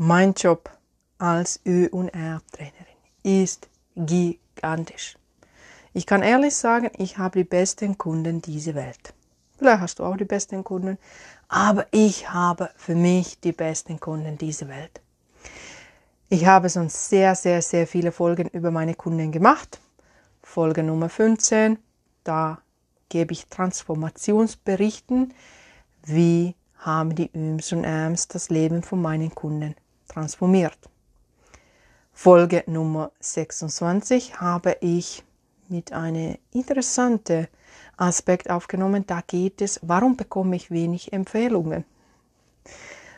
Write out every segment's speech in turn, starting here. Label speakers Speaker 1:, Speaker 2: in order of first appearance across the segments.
Speaker 1: Mein Job als Ö- und R-Trainerin ist gigantisch. Ich kann ehrlich sagen, ich habe die besten Kunden dieser Welt. Vielleicht hast du auch die besten Kunden, aber ich habe für mich die besten Kunden dieser Welt. Ich habe schon sehr, sehr, sehr viele Folgen über meine Kunden gemacht. Folge Nummer 15, da gebe ich Transformationsberichten, wie haben die Üms und Äms das Leben von meinen Kunden transformiert. Folge Nummer 26 habe ich mit einem interessanten Aspekt aufgenommen. Da geht es, warum bekomme ich wenig Empfehlungen?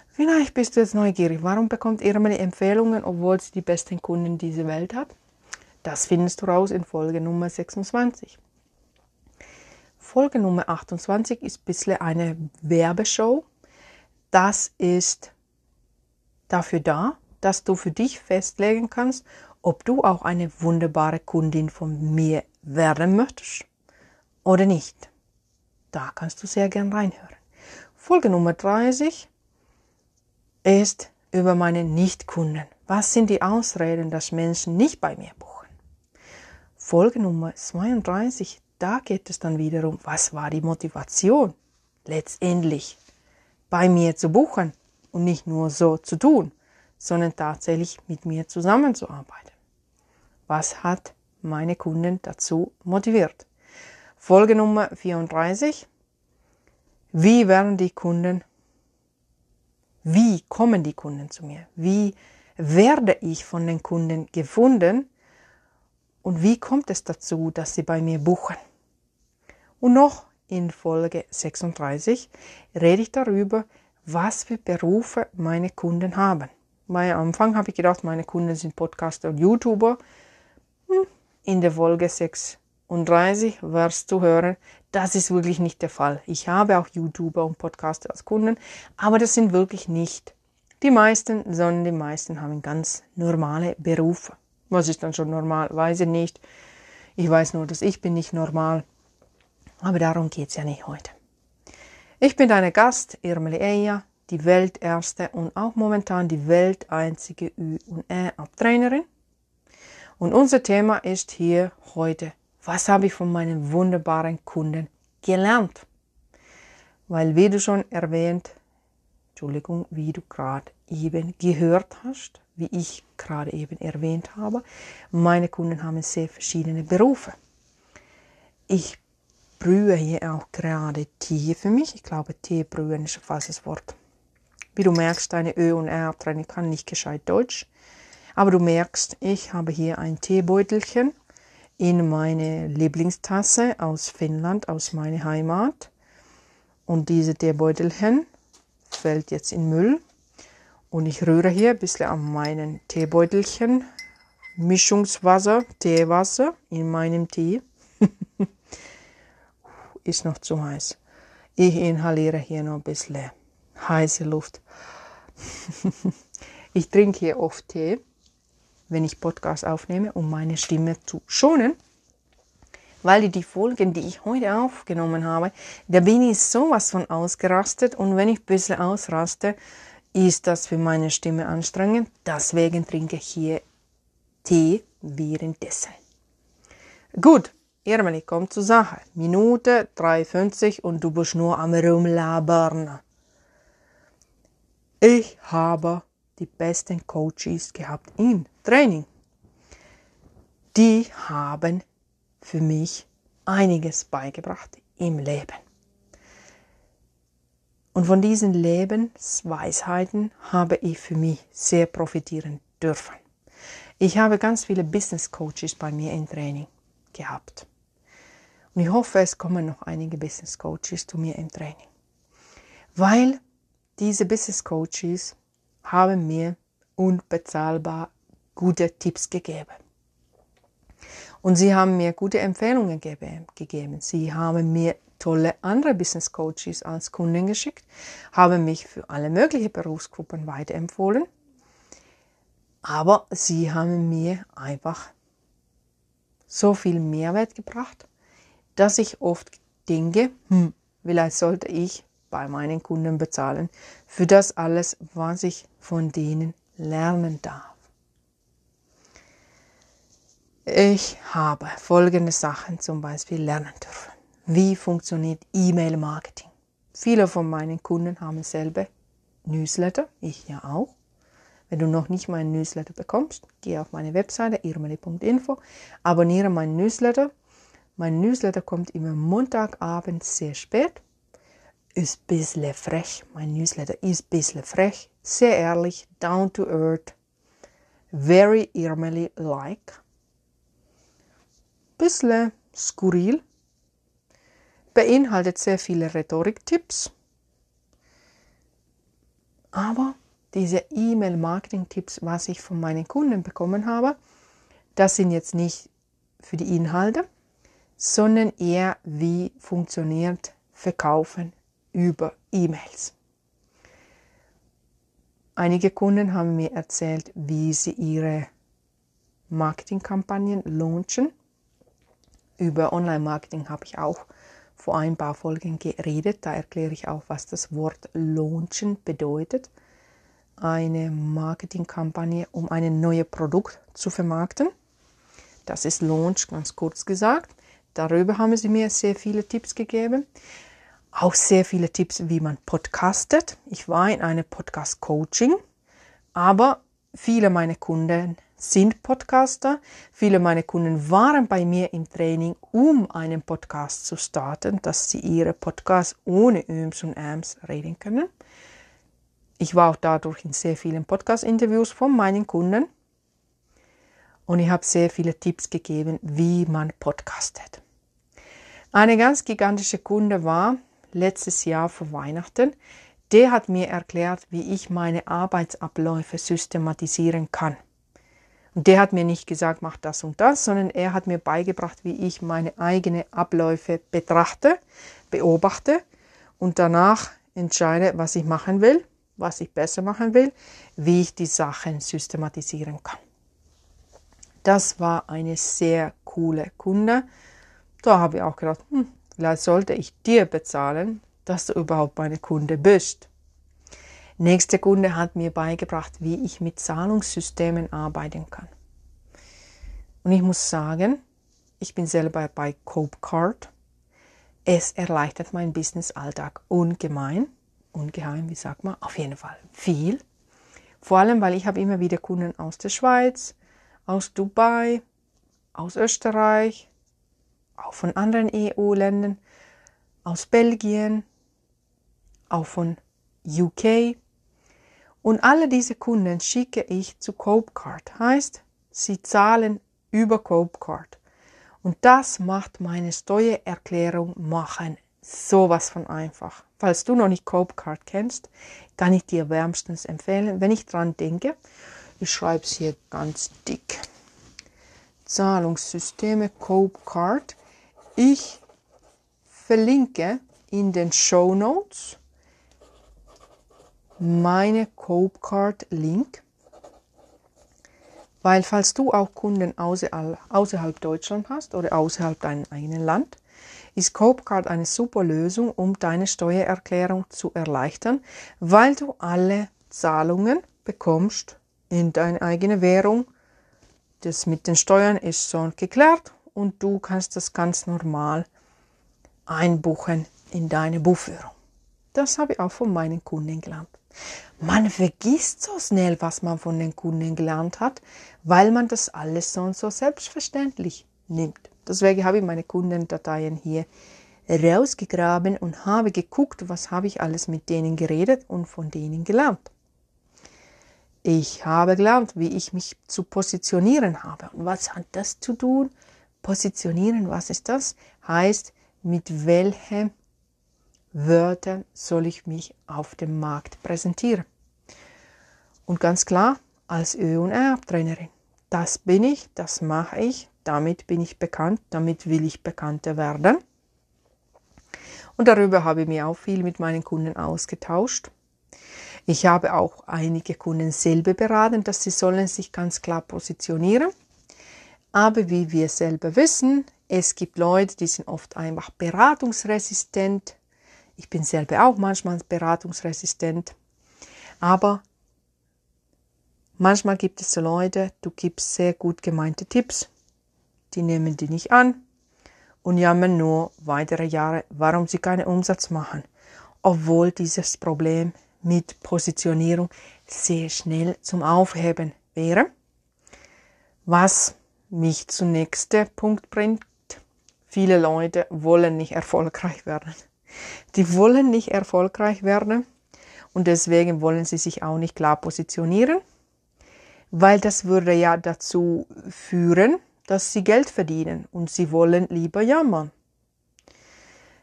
Speaker 1: Vielleicht bist du jetzt neugierig. Warum bekommt Irmeli Empfehlungen, obwohl sie die besten Kunden dieser Welt hat? Das findest du raus in Folge Nummer 26. Folge Nummer 28 ist ein bisschen eine Werbeshow. Das ist dafür da, dass du für dich festlegen kannst, ob du auch eine wunderbare Kundin von mir werden möchtest oder nicht. Da kannst du sehr gern reinhören. Folge Nummer 30 ist über meine Nichtkunden. Was sind die Ausreden, dass Menschen nicht bei mir buchen? Folge Nummer 32, da geht es dann wiederum, was war die Motivation letztendlich bei mir zu buchen und nicht nur so zu tun, sondern tatsächlich mit mir zusammenzuarbeiten. Was hat meine Kunden dazu motiviert? Folge Nummer 34. Wie werden die Kunden, wie kommen die Kunden zu mir? Wie werde ich von den Kunden gefunden? Und wie kommt es dazu, dass sie bei mir buchen? Und noch in Folge 36 rede ich darüber, was für Berufe meine Kunden haben. Weil am Anfang habe ich gedacht, meine Kunden sind Podcaster und YouTuber. Hm, in der Folge 36 wirst du hören, das ist wirklich nicht der Fall. Ich habe auch YouTuber und Podcaster als Kunden, aber das sind wirklich nicht die meisten, sondern die meisten haben ganz normale Berufe. Was ist dann schon normal? Weiß ich nicht. Ich weiß nur, dass ich bin nicht normal. Aber darum geht's ja nicht heute. Ich bin deine Gast, Irmeli Eja, die welterste und auch momentan die welteinzige Ü- und E-Abtrainerin. Und unser Thema ist hier heute, was habe ich von meinen wunderbaren Kunden gelernt? Weil, wie du schon erwähnt, Entschuldigung, wie du gerade eben gehört hast, wie ich gerade eben erwähnt habe, meine Kunden haben sehr verschiedene Berufe. Ich brühe hier auch gerade Tee für mich. Ich glaube, Tee brühen ist ein falsches Wort. Wie du merkst, deine Ö- und R-Training kann nicht gescheit Deutsch. Aber du merkst, ich habe hier ein Teebeutelchen in meine Lieblingstasse aus Finnland, aus meiner Heimat. Und diese Teebeutelchen fällt jetzt in Müll. Und ich rühre hier ein bisschen an meinen Teebeutelchen Mischungswasser, Teewasser in meinem Tee. Ist noch zu heiß. Ich inhaliere hier noch ein bisschen heiße Luft. ich trinke hier oft Tee, wenn ich Podcast aufnehme, um meine Stimme zu schonen. Weil die Folgen, die ich heute aufgenommen habe, da bin ich sowas von ausgerastet und wenn ich ein bisschen ausraste, ist das für meine Stimme anstrengend. Deswegen trinke ich hier Tee währenddessen. Gut, Irmeli, komm zur Sache. Minute 53 und du bist nur am Rumlabern. Ich habe die besten Coaches gehabt im Training. Die haben für mich einiges beigebracht im Leben. Und von diesen Lebensweisheiten habe ich für mich sehr profitieren dürfen. Ich habe ganz viele Business Coaches bei mir im Training gehabt. Und ich hoffe, es kommen noch einige Business Coaches zu mir im Training. Weil diese Business Coaches haben mir unbezahlbar gute Tipps gegeben. Und sie haben mir gute Empfehlungen gegeben. Sie haben mir tolle andere Business Coaches als Kunden geschickt, haben mich für alle möglichen Berufsgruppen weiterempfohlen. Aber sie haben mir einfach so viel Mehrwert gebracht, dass ich oft denke, hm, vielleicht sollte ich bei meinen Kunden bezahlen für das alles, was ich von denen lernen darf. Ich habe folgende Sachen zum Beispiel lernen dürfen. Wie funktioniert E-Mail-Marketing? Viele von meinen Kunden haben selber Newsletter, ich ja auch. Wenn du noch nicht meinen Newsletter bekommst, geh auf meine Webseite irmeli.info, abonniere meinen Newsletter. Mein Newsletter kommt immer Montagabend sehr spät. Ist ein bisschen frech. Mein Newsletter ist ein bisschen frech. Sehr ehrlich, down to earth. Very Irmeli-like. Bisschen skurril. Beinhaltet sehr viele Rhetoriktipps. Aber diese E-Mail-Marketing-Tipps, was ich von meinen Kunden bekommen habe, das sind jetzt nicht für die Inhalte, sondern eher, wie funktioniert Verkaufen über E-Mails. Einige Kunden haben mir erzählt, wie sie ihre Marketingkampagnen launchen. Über Online-Marketing habe ich auch vor ein paar Folgen geredet. Da erkläre ich auch, was das Wort launchen bedeutet eine Marketingkampagne, um ein neues Produkt zu vermarkten. Das ist Launch, ganz kurz gesagt. Darüber haben sie mir sehr viele Tipps gegeben. Auch sehr viele Tipps, wie man podcastet. Ich war in einem Podcast-Coaching, aber viele meiner Kunden sind Podcaster. Viele meiner Kunden waren bei mir im Training, um einen Podcast zu starten, dass sie ihre Podcasts ohne Öms und Äms reden können. Ich war auch dadurch in sehr vielen Podcast-Interviews von meinen Kunden und ich habe sehr viele Tipps gegeben, wie man podcastet. Eine ganz gigantische Kunde war letztes Jahr vor Weihnachten. Der hat mir erklärt, wie ich meine Arbeitsabläufe systematisieren kann. Und der hat mir nicht gesagt, mach das und das, sondern er hat mir beigebracht, wie ich meine eigenen Abläufe betrachte, beobachte und danach entscheide, was ich machen will was ich besser machen will, wie ich die Sachen systematisieren kann. Das war eine sehr coole Kunde. Da habe ich auch gedacht, hm, vielleicht sollte ich dir bezahlen, dass du überhaupt meine Kunde bist. Nächste Kunde hat mir beigebracht, wie ich mit Zahlungssystemen arbeiten kann. Und ich muss sagen, ich bin selber bei Copecard. Es erleichtert meinen Business-Alltag ungemein ungeheim, wie sagt man, auf jeden Fall viel. Vor allem, weil ich habe immer wieder Kunden aus der Schweiz, aus Dubai, aus Österreich, auch von anderen EU-Ländern, aus Belgien, auch von UK. Und alle diese Kunden schicke ich zu Copecard. Heißt, sie zahlen über Copecard. Und das macht meine Steuererklärung machen sowas von einfach. Falls du noch nicht Copecard kennst, kann ich dir wärmstens empfehlen. Wenn ich dran denke, ich schreibe es hier ganz dick. Zahlungssysteme Copecard. Ich verlinke in den Show Notes meine Copecard Link. Weil falls du auch Kunden außerhalb Deutschland hast oder außerhalb deinem eigenen Land, ist Copecard eine super Lösung, um deine Steuererklärung zu erleichtern, weil du alle Zahlungen bekommst in deine eigene Währung. Das mit den Steuern ist schon geklärt und du kannst das ganz normal einbuchen in deine Buchführung. Das habe ich auch von meinen Kunden gelernt. Man vergisst so schnell, was man von den Kunden gelernt hat, weil man das alles so und so selbstverständlich nimmt. Deswegen habe ich meine Kundendateien hier rausgegraben und habe geguckt, was habe ich alles mit denen geredet und von denen gelernt. Ich habe gelernt, wie ich mich zu positionieren habe. Und was hat das zu tun? Positionieren, was ist das? Heißt, mit welchen Wörtern soll ich mich auf dem Markt präsentieren? Und ganz klar, als Ö- und R-Trainerin. Das bin ich, das mache ich, damit bin ich bekannt, damit will ich bekannter werden. Und darüber habe ich mich auch viel mit meinen Kunden ausgetauscht. Ich habe auch einige Kunden selber beraten, dass sie sollen sich ganz klar positionieren. Aber wie wir selber wissen, es gibt Leute, die sind oft einfach beratungsresistent. Ich bin selber auch manchmal beratungsresistent. Aber Manchmal gibt es so Leute, du gibst sehr gut gemeinte Tipps, die nehmen die nicht an und jammern nur weitere Jahre, warum sie keinen Umsatz machen, obwohl dieses Problem mit Positionierung sehr schnell zum Aufheben wäre. Was mich zum nächsten Punkt bringt. Viele Leute wollen nicht erfolgreich werden. Die wollen nicht erfolgreich werden und deswegen wollen sie sich auch nicht klar positionieren weil das würde ja dazu führen, dass sie Geld verdienen und sie wollen lieber jammern.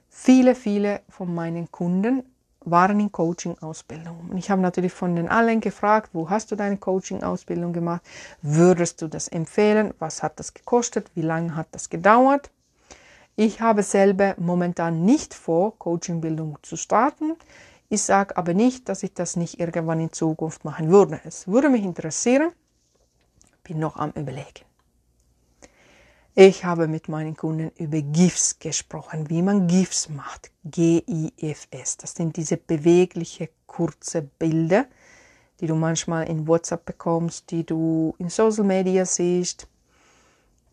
Speaker 1: Viele, viele von meinen Kunden waren in Coaching-Ausbildung. Und ich habe natürlich von den allen gefragt, wo hast du deine Coaching-Ausbildung gemacht? Würdest du das empfehlen? Was hat das gekostet? Wie lange hat das gedauert? Ich habe selber momentan nicht vor, Coaching-Bildung zu starten. Ich sage aber nicht, dass ich das nicht irgendwann in Zukunft machen würde. Es würde mich interessieren. Bin noch am Überlegen. Ich habe mit meinen Kunden über GIFs gesprochen, wie man GIFs macht. G-I-F-S. Das sind diese bewegliche, kurze Bilder, die du manchmal in WhatsApp bekommst, die du in Social Media siehst.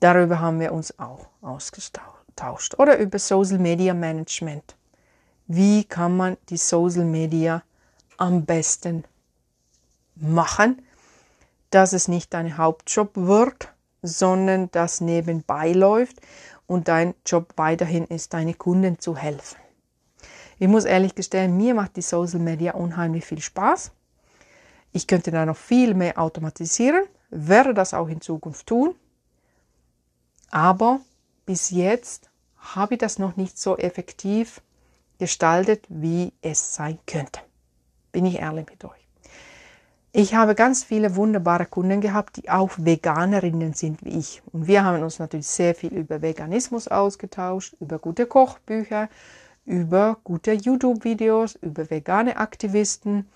Speaker 1: Darüber haben wir uns auch ausgetauscht. Oder über Social Media Management wie kann man die Social Media am besten machen, dass es nicht dein Hauptjob wird, sondern dass nebenbei läuft und dein Job weiterhin ist, deine Kunden zu helfen. Ich muss ehrlich gestehen, mir macht die Social Media unheimlich viel Spaß. Ich könnte da noch viel mehr automatisieren, werde das auch in Zukunft tun. Aber bis jetzt habe ich das noch nicht so effektiv gestaltet, wie es sein könnte. Bin ich ehrlich mit euch. Ich habe ganz viele wunderbare Kunden gehabt, die auch Veganerinnen sind wie ich. Und wir haben uns natürlich sehr viel über Veganismus ausgetauscht, über gute Kochbücher, über gute YouTube-Videos, über vegane Aktivisten,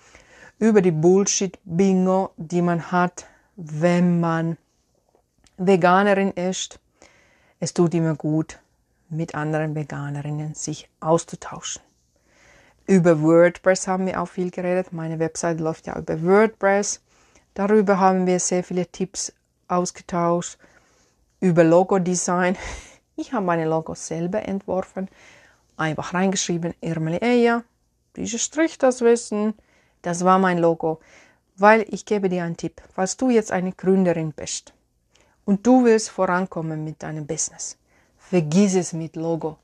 Speaker 1: über die Bullshit-Bingo, die man hat, wenn man Veganerin ist. Es tut immer gut, mit anderen Veganerinnen sich auszutauschen. Über WordPress haben wir auch viel geredet. Meine Website läuft ja über WordPress. Darüber haben wir sehr viele Tipps ausgetauscht. Über Logo-Design. Ich habe meine Logos selber entworfen. Einfach reingeschrieben, Irmeli Eja, dieser Strich, das Wissen. Das war mein Logo. Weil ich gebe dir einen Tipp. Falls du jetzt eine Gründerin bist und du willst vorankommen mit deinem Business, Vergiss es mit Logo.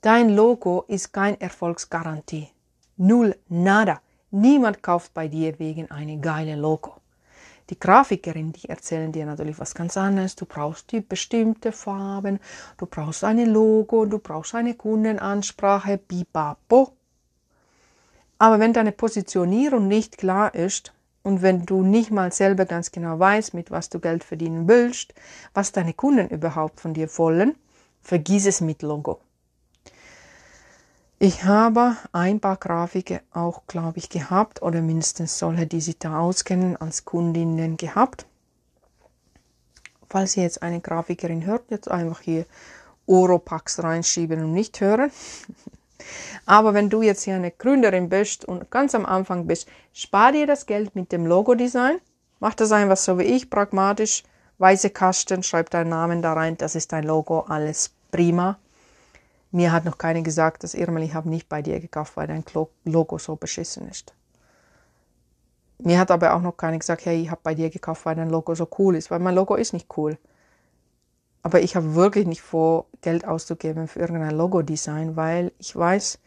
Speaker 1: Dein Logo ist kein Erfolgsgarantie. Null, nada. Niemand kauft bei dir wegen einem geilen Logo. Die Grafikerin, die erzählen dir natürlich was ganz anderes. Du brauchst die bestimmte Farben, du brauchst ein Logo, du brauchst eine Kundenansprache, bipapo. Aber wenn deine Positionierung nicht klar ist und wenn du nicht mal selber ganz genau weißt, mit was du Geld verdienen willst, was deine Kunden überhaupt von dir wollen, Vergiss es mit Logo. Ich habe ein paar Grafiken auch, glaube ich, gehabt oder mindestens solche, die sich da auskennen, als Kundinnen gehabt. Falls ihr jetzt eine Grafikerin hört, jetzt einfach hier Oropax reinschieben und nicht hören. Aber wenn du jetzt hier eine Gründerin bist und ganz am Anfang bist, spar dir das Geld mit dem Logo-Design. Mach das einfach so wie ich, pragmatisch weiße Kasten, schreib deinen Namen da rein, das ist dein Logo, alles prima. Mir hat noch keiner gesagt, dass Irmel, ich habe nicht bei dir gekauft, weil dein Logo so beschissen ist. Mir hat aber auch noch keiner gesagt, hey, ich habe bei dir gekauft, weil dein Logo so cool ist, weil mein Logo ist nicht cool. Aber ich habe wirklich nicht vor, Geld auszugeben für irgendein Logo-Design, weil ich weiß,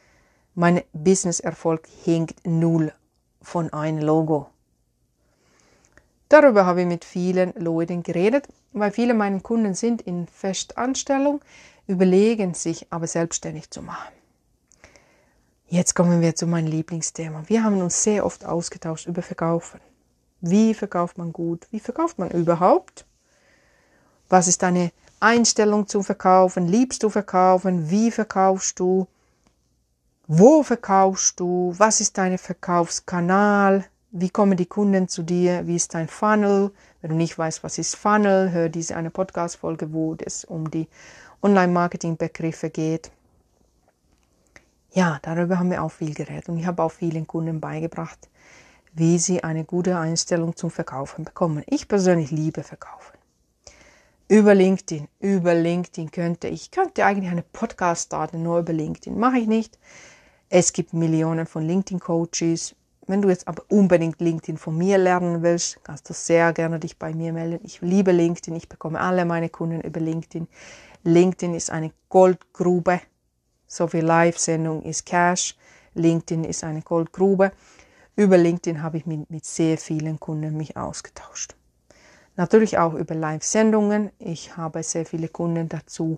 Speaker 1: mein Business-Erfolg hängt null von einem Logo. Darüber habe ich mit vielen Leuten geredet, weil viele meiner Kunden sind in Festanstellung, überlegen sich aber selbstständig zu machen. Jetzt kommen wir zu meinem Lieblingsthema. Wir haben uns sehr oft ausgetauscht über Verkaufen. Wie verkauft man gut? Wie verkauft man überhaupt? Was ist deine Einstellung zum Verkaufen? Liebst du verkaufen? Wie verkaufst du? Wo verkaufst du? Was ist dein Verkaufskanal? Wie kommen die Kunden zu dir? Wie ist dein Funnel? Wenn du nicht weißt, was ist Funnel, hör diese eine Podcast-Folge, wo es um die Online-Marketing-Begriffe geht. Ja, darüber haben wir auch viel geredet und ich habe auch vielen Kunden beigebracht, wie sie eine gute Einstellung zum Verkaufen bekommen. Ich persönlich liebe Verkaufen. Über LinkedIn, über LinkedIn könnte ich könnte eigentlich eine Podcast starten nur über LinkedIn. Mache ich nicht. Es gibt Millionen von LinkedIn Coaches. Wenn du jetzt aber unbedingt LinkedIn von mir lernen willst, kannst du sehr gerne dich bei mir melden. Ich liebe LinkedIn. Ich bekomme alle meine Kunden über LinkedIn. LinkedIn ist eine Goldgrube. So wie Live-Sendung ist Cash. LinkedIn ist eine Goldgrube. Über LinkedIn habe ich mich mit sehr vielen Kunden mich ausgetauscht. Natürlich auch über Live-Sendungen. Ich habe sehr viele Kunden dazu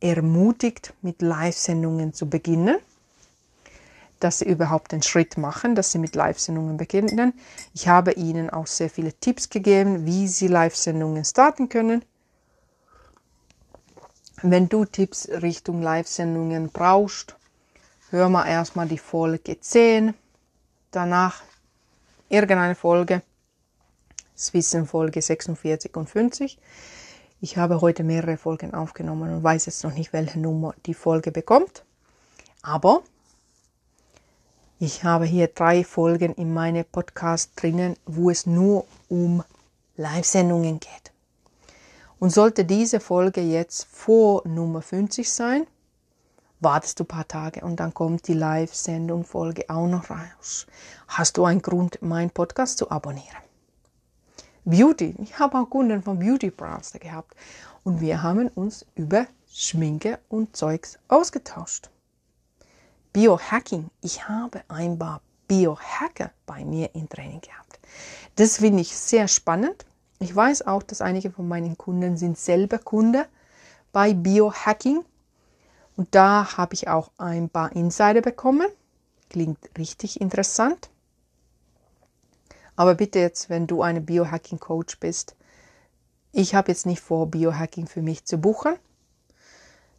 Speaker 1: ermutigt, mit Live-Sendungen zu beginnen, dass sie überhaupt den Schritt machen, dass sie mit Live-Sendungen beginnen. Ich habe ihnen auch sehr viele Tipps gegeben, wie sie Live-Sendungen starten können. Wenn du Tipps Richtung Live-Sendungen brauchst, hör mal erstmal die Folge 10, danach irgendeine Folge Wissen Folge 46 und 50. Ich habe heute mehrere Folgen aufgenommen und weiß jetzt noch nicht, welche Nummer die Folge bekommt. Aber ich habe hier drei Folgen in meinem Podcast drinnen, wo es nur um Live-Sendungen geht. Und sollte diese Folge jetzt vor Nummer 50 sein, wartest du ein paar Tage und dann kommt die Live-Sendung-Folge auch noch raus. Hast du einen Grund, meinen Podcast zu abonnieren? Beauty. Ich habe auch Kunden von Beauty Brands gehabt. Und wir haben uns über Schminke und Zeugs ausgetauscht. Biohacking. Ich habe ein paar Biohacker bei mir im Training gehabt. Das finde ich sehr spannend. Ich weiß auch, dass einige von meinen Kunden sind selber Kunde bei Biohacking. Und da habe ich auch ein paar Insider bekommen. Klingt richtig interessant. Aber bitte jetzt, wenn du eine Biohacking-Coach bist, ich habe jetzt nicht vor, Biohacking für mich zu buchen.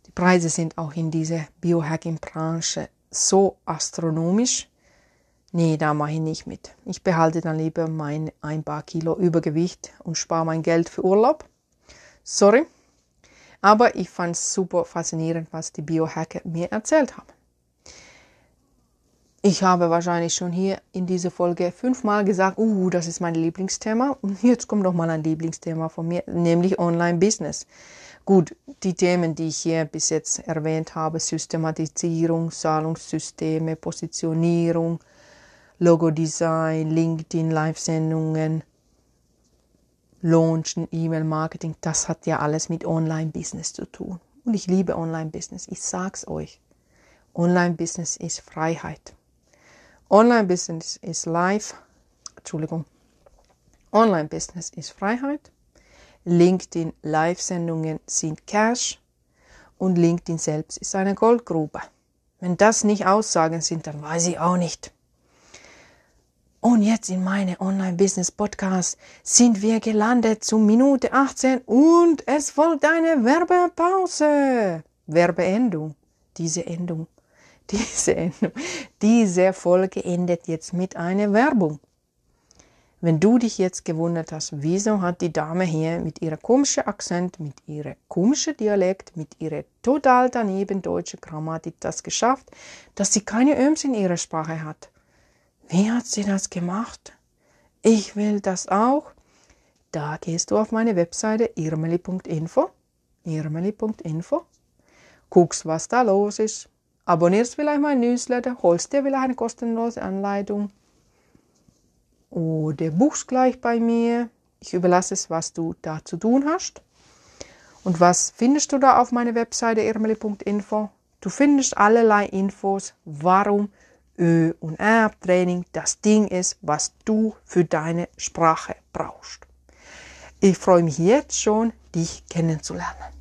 Speaker 1: Die Preise sind auch in dieser Biohacking-Branche so astronomisch. Nee, da mache ich nicht mit. Ich behalte dann lieber mein ein paar Kilo Übergewicht und spare mein Geld für Urlaub. Sorry. Aber ich fand es super faszinierend, was die Biohacker mir erzählt haben. Ich habe wahrscheinlich schon hier in dieser Folge fünfmal gesagt, uh, das ist mein Lieblingsthema. Und jetzt kommt noch mal ein Lieblingsthema von mir, nämlich Online-Business. Gut, die Themen, die ich hier bis jetzt erwähnt habe, Systematisierung, Zahlungssysteme, Positionierung, Logo-Design, LinkedIn, Live-Sendungen, Launchen, E-Mail-Marketing, das hat ja alles mit Online-Business zu tun. Und ich liebe Online-Business. Ich sag's euch. Online-Business ist Freiheit. Online-Business ist live. Entschuldigung. Online-Business ist Freiheit. LinkedIn Live-Sendungen sind Cash. Und LinkedIn selbst ist eine Goldgrube. Wenn das nicht Aussagen sind, dann weiß ich auch nicht. Und jetzt in meine Online-Business-Podcast sind wir gelandet zu Minute 18 und es folgt eine Werbepause. Werbeendung. Diese Endung diese, diese Folge endet jetzt mit einer Werbung. Wenn du dich jetzt gewundert hast, wieso hat die Dame hier mit ihrer komischen Akzent, mit ihrer komischen Dialekt, mit ihrer total daneben deutschen Grammatik das geschafft, dass sie keine Öms in ihrer Sprache hat. Wie hat sie das gemacht? Ich will das auch. Da gehst du auf meine Webseite irmeli.info, irmeli.info, guckst, was da los ist, abonnierst vielleicht mein Newsletter, holst dir vielleicht eine kostenlose Anleitung oder buchst gleich bei mir. Ich überlasse es, was du da zu tun hast. Und was findest du da auf meiner Webseite irmeli.info? Du findest allerlei Infos, warum Ö- und R-Training das Ding ist, was du für deine Sprache brauchst. Ich freue mich jetzt schon, dich kennenzulernen.